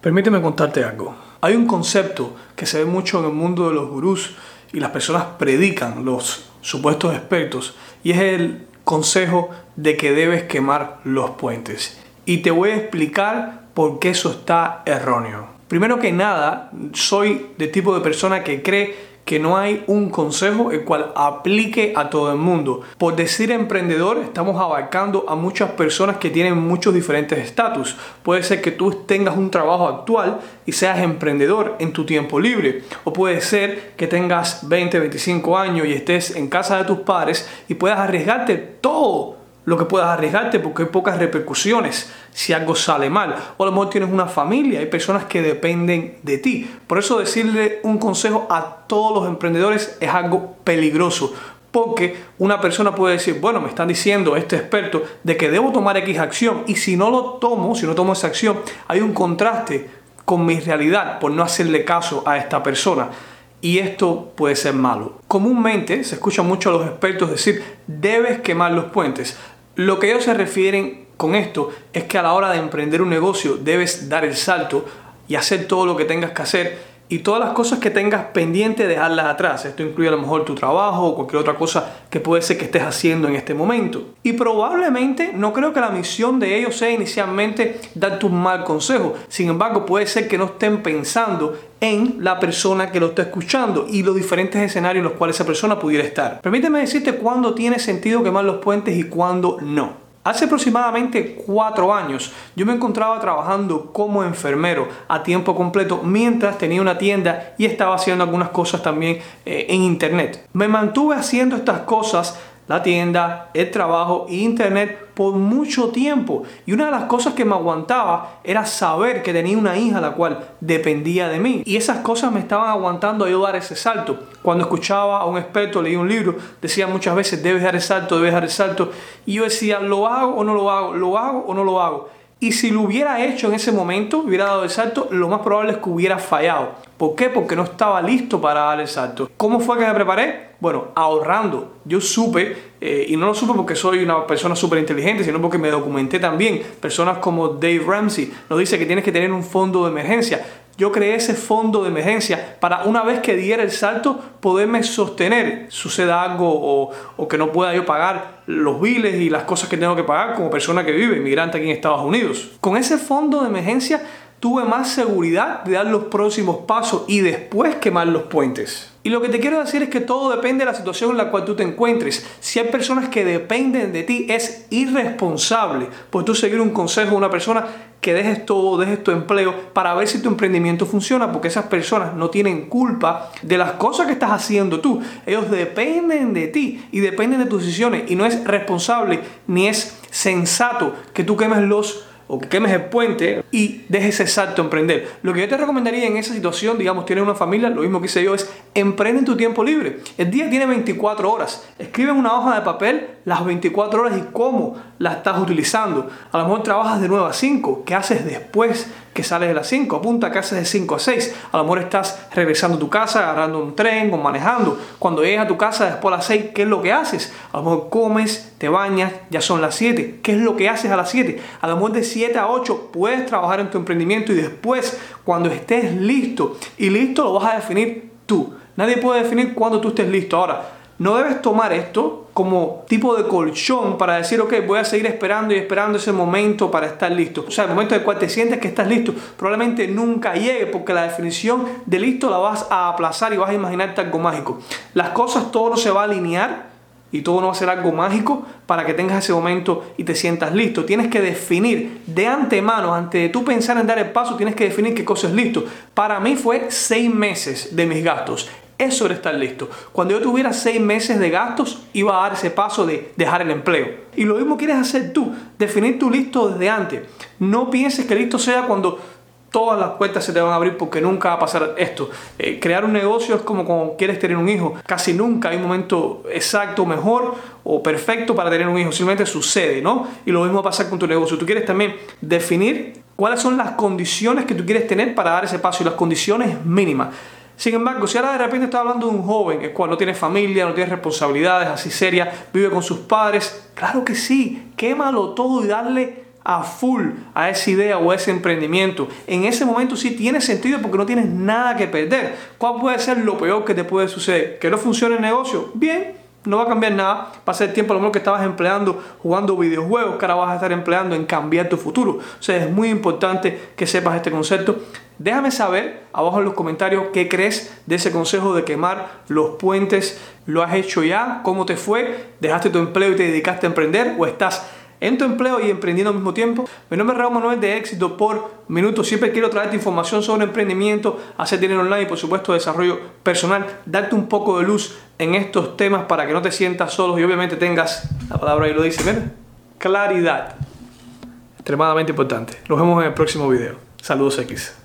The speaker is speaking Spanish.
Permíteme contarte algo. Hay un concepto que se ve mucho en el mundo de los gurús y las personas predican, los supuestos expertos, y es el consejo de que debes quemar los puentes. Y te voy a explicar por qué eso está erróneo. Primero que nada, soy de tipo de persona que cree que no hay un consejo el cual aplique a todo el mundo. Por decir emprendedor, estamos abarcando a muchas personas que tienen muchos diferentes estatus. Puede ser que tú tengas un trabajo actual y seas emprendedor en tu tiempo libre. O puede ser que tengas 20, 25 años y estés en casa de tus padres y puedas arriesgarte todo lo que puedas arriesgarte porque hay pocas repercusiones si algo sale mal. O a lo mejor tienes una familia, hay personas que dependen de ti. Por eso decirle un consejo a todos los emprendedores es algo peligroso. Porque una persona puede decir, bueno, me están diciendo este experto de que debo tomar X acción y si no lo tomo, si no tomo esa acción, hay un contraste con mi realidad por no hacerle caso a esta persona y esto puede ser malo. Comúnmente se escucha mucho a los expertos decir debes quemar los puentes. Lo que ellos se refieren con esto es que a la hora de emprender un negocio debes dar el salto y hacer todo lo que tengas que hacer y todas las cosas que tengas pendiente dejarlas atrás. Esto incluye a lo mejor tu trabajo o cualquier otra cosa que puede ser que estés haciendo en este momento. Y probablemente no creo que la misión de ellos sea inicialmente darte un mal consejo. Sin embargo, puede ser que no estén pensando en la persona que lo está escuchando y los diferentes escenarios en los cuales esa persona pudiera estar. Permíteme decirte cuándo tiene sentido quemar los puentes y cuándo no. Hace aproximadamente cuatro años yo me encontraba trabajando como enfermero a tiempo completo mientras tenía una tienda y estaba haciendo algunas cosas también eh, en internet. Me mantuve haciendo estas cosas la tienda, el trabajo internet por mucho tiempo. Y una de las cosas que me aguantaba era saber que tenía una hija la cual dependía de mí. Y esas cosas me estaban aguantando a yo dar ese salto. Cuando escuchaba a un experto, leí un libro, decía muchas veces, debes dar el salto, debes dar el salto. Y yo decía, ¿lo hago o no lo hago? ¿Lo hago o no lo hago? Y si lo hubiera hecho en ese momento, hubiera dado el salto, lo más probable es que hubiera fallado. ¿Por qué? Porque no estaba listo para dar el salto. ¿Cómo fue que me preparé? Bueno, ahorrando. Yo supe, eh, y no lo supe porque soy una persona súper inteligente, sino porque me documenté también. Personas como Dave Ramsey nos dice que tienes que tener un fondo de emergencia yo creé ese fondo de emergencia para una vez que diera el salto poderme sostener, suceda algo o, que no pueda yo pagar los biles y las cosas que tengo que pagar como persona que vive, inmigrante aquí en Estados Unidos. Con ese fondo de emergencia tuve más seguridad de dar los próximos pasos y después quemar los puentes. Y lo que te quiero decir es que todo depende de la situación en la cual tú te encuentres. Si hay personas que dependen de ti, es irresponsable por tú seguir un consejo de una persona que dejes todo, dejes tu empleo para ver si tu emprendimiento funciona, porque esas personas no tienen culpa de las cosas que estás haciendo tú. Ellos dependen de ti y dependen de tus decisiones y no es responsable ni es sensato que tú quemes los o que quemes el puente y dejes ese salto emprender. Lo que yo te recomendaría en esa situación, digamos, tienes una familia, lo mismo que hice yo, es emprende en tu tiempo libre. El día tiene 24 horas. Escribe en una hoja de papel las 24 horas y cómo las estás utilizando. A lo mejor trabajas de 9 a 5. ¿Qué haces después que sales de las 5? Apunta que haces de 5 a 6. A lo mejor estás regresando a tu casa, agarrando un tren o manejando. Cuando llegas a tu casa después de las 6, ¿qué es lo que haces? A lo mejor comes, te bañas, ya son las 7. ¿Qué es lo que haces a las 7? A lo mejor de 7 a 8 puedes trabajar en tu emprendimiento y después, cuando estés listo y listo, lo vas a definir tú. Nadie puede definir cuándo tú estés listo. Ahora, no debes tomar esto como tipo de colchón para decir, ok, voy a seguir esperando y esperando ese momento para estar listo. O sea, el momento en el cual te sientes que estás listo, probablemente nunca llegue porque la definición de listo la vas a aplazar y vas a imaginarte algo mágico. Las cosas, todo no se va a alinear y todo no va a ser algo mágico para que tengas ese momento y te sientas listo. Tienes que definir de antemano, antes de tú pensar en dar el paso, tienes que definir qué cosa es listo. Para mí fue seis meses de mis gastos. Eso era estar listo. Cuando yo tuviera seis meses de gastos, iba a dar ese paso de dejar el empleo. Y lo mismo quieres hacer tú, definir tu listo desde antes. No pienses que listo sea cuando todas las puertas se te van a abrir porque nunca va a pasar esto. Eh, crear un negocio es como cuando quieres tener un hijo. Casi nunca hay un momento exacto, mejor o perfecto para tener un hijo. Simplemente sucede, ¿no? Y lo mismo va a pasar con tu negocio. Tú quieres también definir cuáles son las condiciones que tú quieres tener para dar ese paso y las condiciones mínimas. Sin embargo, si ahora de repente está hablando de un joven el cual no tiene familia, no tiene responsabilidades así serias, vive con sus padres, claro que sí, quémalo todo y darle a full a esa idea o a ese emprendimiento. En ese momento sí tiene sentido porque no tienes nada que perder. ¿Cuál puede ser lo peor que te puede suceder? ¿Que no funcione el negocio? Bien, no va a cambiar nada. Va a ser tiempo a lo mejor que estabas empleando jugando videojuegos que ahora vas a estar empleando en cambiar tu futuro. O sea, es muy importante que sepas este concepto. Déjame saber abajo en los comentarios qué crees de ese consejo de quemar los puentes. ¿Lo has hecho ya? ¿Cómo te fue? ¿Dejaste tu empleo y te dedicaste a emprender? ¿O estás en tu empleo y emprendiendo al mismo tiempo. Mi nombre es Raúl Manuel de Éxito por Minuto. Siempre quiero traerte información sobre emprendimiento, hacer dinero online y por supuesto desarrollo personal, darte un poco de luz en estos temas para que no te sientas solo y obviamente tengas, la palabra ahí lo dice, ¿ven? claridad. Extremadamente importante. Nos vemos en el próximo video. Saludos X.